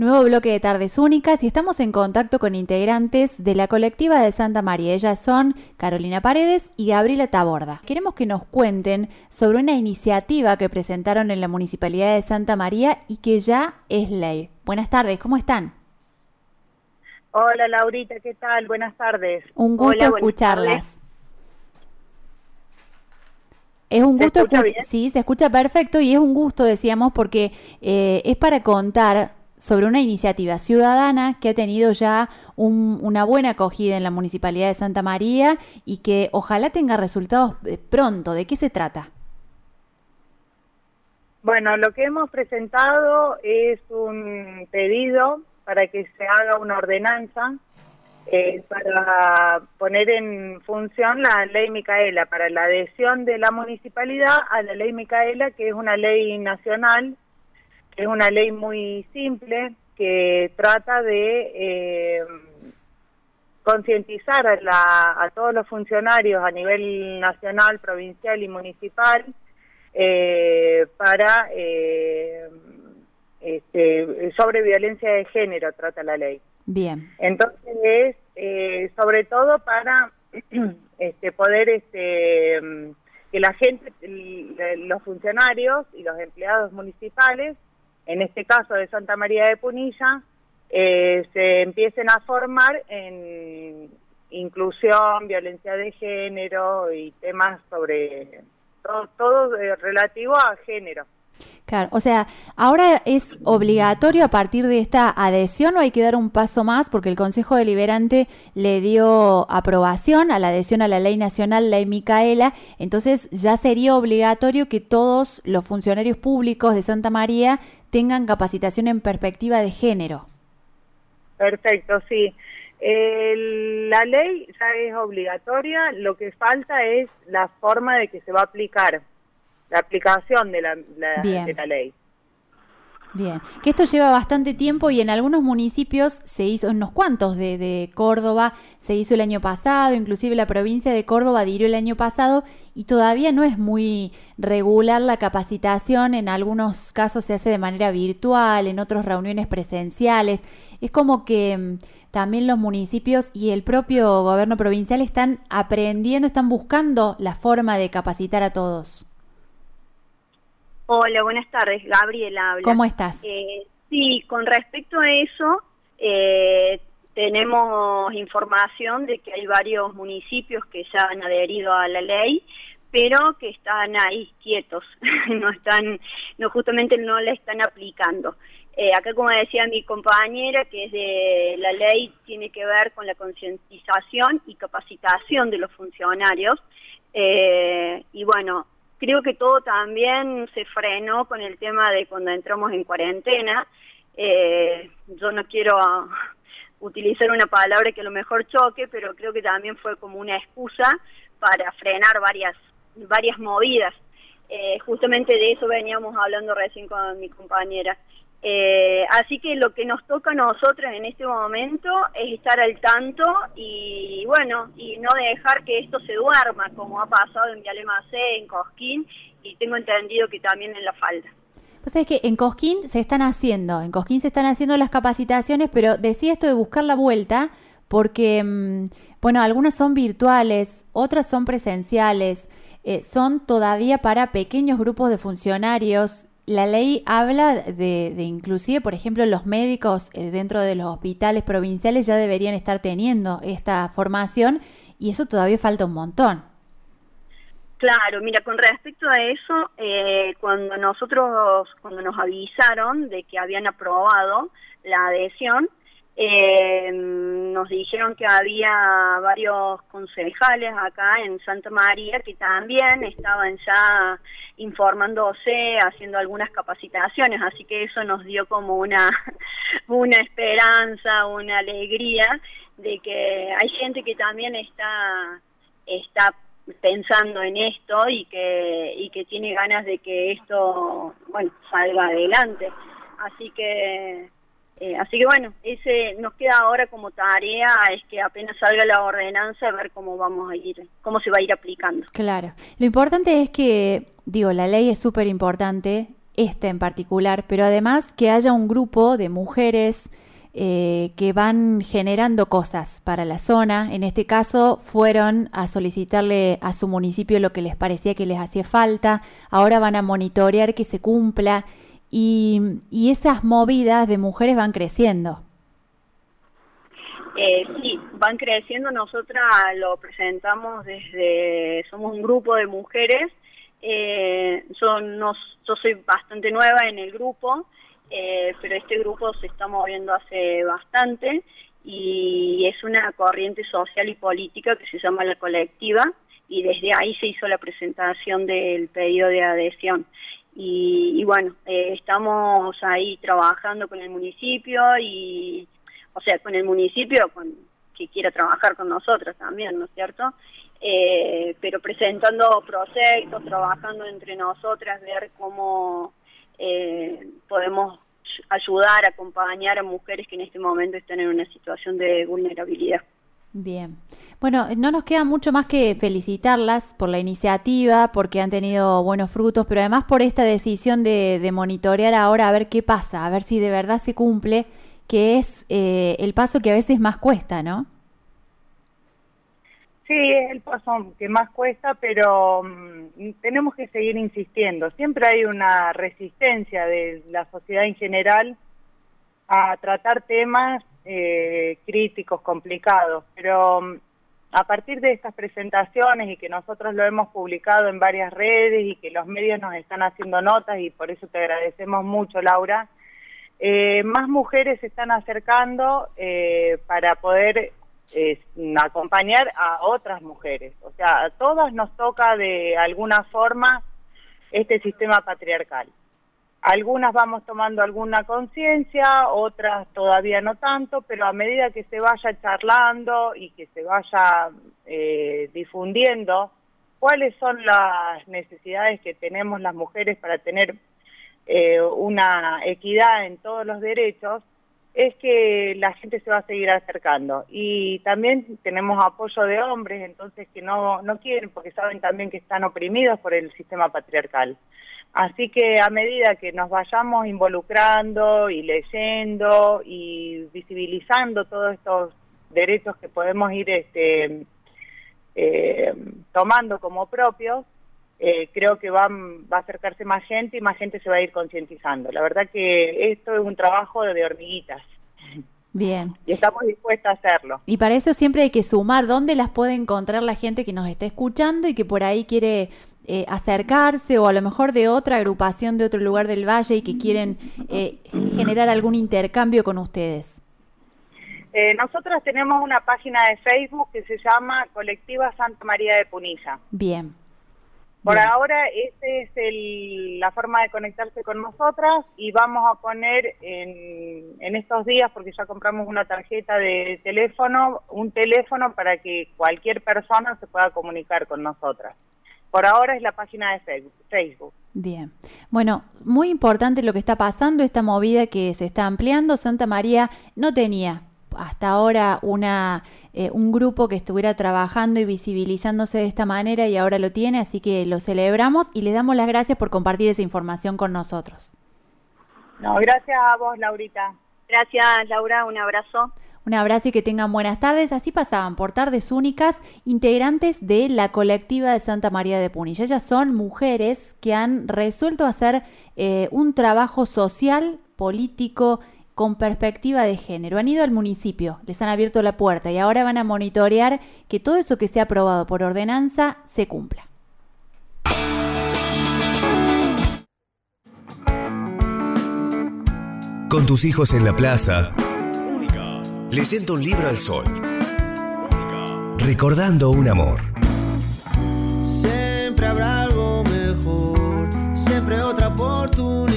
Nuevo bloque de tardes únicas y estamos en contacto con integrantes de la colectiva de Santa María. Ellas son Carolina Paredes y Gabriela Taborda. Queremos que nos cuenten sobre una iniciativa que presentaron en la Municipalidad de Santa María y que ya es ley. Buenas tardes, ¿cómo están? Hola Laurita, ¿qué tal? Buenas tardes. Un gusto escucharlas. Es un gusto, sí, se escucha perfecto y es un gusto, decíamos, porque eh, es para contar sobre una iniciativa ciudadana que ha tenido ya una buena acogida en la Municipalidad de Santa María y que ojalá tenga resultados eh, pronto. ¿De qué se trata? Bueno, lo que hemos presentado es un pedido para que se haga una ordenanza eh, para poner en función la ley Micaela, para la adhesión de la municipalidad a la ley Micaela, que es una ley nacional, es una ley muy simple, que trata de eh, concientizar a, a, todos los funcionarios a nivel nacional, provincial y municipal eh, para este, sobre violencia de género trata la ley. Bien. Entonces es eh, sobre todo para este, poder este, que la gente, los funcionarios y los empleados municipales, en este caso de Santa María de Punilla, eh, se empiecen a formar en inclusión, violencia de género y temas sobre todo, todo eh, relativo a género. Claro, o sea, ahora es obligatorio a partir de esta adhesión o hay que dar un paso más porque el Consejo Deliberante le dio aprobación a la adhesión a la ley nacional, ley Micaela, entonces ya sería obligatorio que todos los funcionarios públicos de Santa María tengan capacitación en perspectiva de género. Perfecto, sí. la ley ya es obligatoria, lo que falta es la forma de que se va a aplicar la aplicación de la, de la ley. Bien, que esto lleva bastante tiempo y en algunos municipios se hizo, en unos cuantos de, de, Córdoba se hizo el año pasado, inclusive la provincia de Córdoba adhirió el año pasado y todavía no es muy regular la capacitación, en algunos casos se hace de manera virtual, en otros reuniones presenciales. Es como que mm, también los municipios y el propio gobierno provincial están aprendiendo, están buscando la forma de capacitar a todos. Hola, buenas tardes. Gabriela habla. ¿Cómo estás? Eh, sí, con respecto a eso, eh, tenemos información de que hay varios municipios que ya han adherido a la ley, pero que están ahí quietos, no están, no justamente no la están aplicando. Eh, acá, como decía mi compañera, que es de la ley tiene que ver con la concientización y capacitación de los funcionarios. y bueno, Creo que todo también se frenó con el tema de cuando entramos en cuarentena. Eh, yo no quiero utilizar una palabra que a lo mejor choque, pero creo que también fue como una excusa para frenar varias, varias movidas. Eh, justamente de eso veníamos hablando recién con mi compañera. Eh, así que lo que nos toca a nosotros en este momento es estar al tanto y bueno, y no dejar que esto se duerma como ha pasado en Vialemacé, en Cosquín y tengo entendido que también en La Falda. Pues es que en Cosquín se están haciendo, en Cosquín se están haciendo las capacitaciones, pero decía esto de buscar la vuelta porque, mm, bueno, algunas son virtuales, otras son presenciales, eh, son todavía para pequeños grupos de funcionarios la ley habla de, inclusive, por ejemplo, los médicos eh, dentro de los hospitales provinciales ya deberían estar teniendo esta formación y eso todavía falta un montón. Claro, mira, con respecto a eso, eh, cuando nosotros, cuando nos avisaron de que habían aprobado la adhesión, eh, nos dijeron que había varios concejales acá en Santa María que también estaban ya informándose, haciendo algunas capacitaciones, así que eso nos dio como una, una esperanza, una alegría de que hay gente que también está, está pensando en esto y que, y que tiene ganas de que esto, bueno, salga adelante. Así que eh, así que bueno, ese nos queda ahora como tarea es que apenas salga la ordenanza ver cómo vamos a ir, cómo se va a ir aplicando. Claro. Lo importante es que, digo, la ley es súper importante esta en particular, pero además que haya un grupo de mujeres eh, que van generando cosas para la zona. En este caso fueron a solicitarle a su municipio lo que les parecía que les hacía falta. Ahora van a monitorear que se cumpla y, esas movidas de mujeres van creciendo. Eh, sí, van creciendo. Nosotras lo presentamos desde, somos un grupo de mujeres. Eh, son, nos, yo soy bastante nueva en el grupo eh, pero este grupo se está moviendo hace bastante y es una corriente social y política que se llama la colectiva y desde ahí se hizo la presentación del pedido de adhesión. Y, bueno, eh, estamos ahí trabajando con el municipio y, o sea, con el municipio con, que quiera trabajar con nosotros también, ¿no es cierto? Eh, pero presentando proyectos, trabajando entre nosotras, ver cómo eh, podemos ayudar, acompañar a mujeres que en este momento están en una situación de vulnerabilidad. Bien. Bueno, no nos queda mucho más que felicitarlas por la iniciativa, porque han tenido buenos frutos, pero además por esta decisión de, monitorear ahora a ver qué pasa, a ver si de verdad se cumple, que es eh, el paso que a veces más cuesta, ¿no? Sí, es el paso que más cuesta, pero mm, tenemos que seguir insistiendo. Siempre hay una resistencia de la sociedad en general a tratar temas eh, críticos, complicados, pero mm, a partir de estas presentaciones y que nosotros lo hemos publicado en varias redes y que los medios nos están haciendo notas y por eso te agradecemos mucho, Laura, eh, más mujeres se están acercando eh, para poder acompañar a otras mujeres. O sea, a todas nos toca de alguna forma este sistema patriarcal. Algunas vamos tomando alguna conciencia, otras todavía no tanto, pero a medida que se vaya charlando y que se vaya eh, difundiendo cuáles son las necesidades que tenemos las mujeres para tener eh, una equidad en todos los derechos, es que la gente se va a seguir acercando. Y también tenemos apoyo de hombres, entonces que no, no quieren, porque saben también que están oprimidos por el sistema patriarcal. Así que a medida que nos vayamos involucrando y leyendo y visibilizando todos estos derechos que podemos ir este, eh, tomando como propios, eh, creo que va, va a acercarse más gente y más gente se va a ir concientizando. La verdad que esto es un trabajo de hormiguitas. Bien. Y estamos dispuestos a hacerlo. Y para eso siempre hay que sumar dónde las puede encontrar la gente que nos está escuchando y que por ahí quiere eh, acercarse o a lo mejor de otra agrupación de otro lugar del valle y que quieren eh, generar algún intercambio con ustedes. Eh, nosotros tenemos una página de Facebook que se llama Colectiva Santa María de Punilla. Bien. Por ahora, esa es el, la forma de conectarse con nosotras y vamos a poner en, en, estos días, porque ya compramos una tarjeta de teléfono, un teléfono para que cualquier persona se pueda comunicar con nosotras. Por ahora es la página de Facebook. Bien. Bueno, muy importante lo que está pasando, esta movida que se está ampliando. Santa María no tenía hasta ahora una, eh, un grupo que estuviera trabajando y visibilizándose de esta manera y ahora lo tiene, así que lo celebramos y le damos las gracias por compartir esa información con nosotros. No, gracias a vos, Laurita. Gracias, Laura, un abrazo. Un abrazo y que tengan buenas tardes. Así pasaban por tardes únicas integrantes de la colectiva de Santa María de Punilla. Ellas son mujeres que han resuelto hacer eh, un trabajo social, político, con perspectiva de género. Han ido al municipio, les han abierto la puerta y ahora van a monitorear que todo eso que se ha aprobado por ordenanza se cumpla. Con tus hijos en la plaza, leyendo un libro al sol, recordando un amor. Siempre habrá algo mejor, siempre otra oportunidad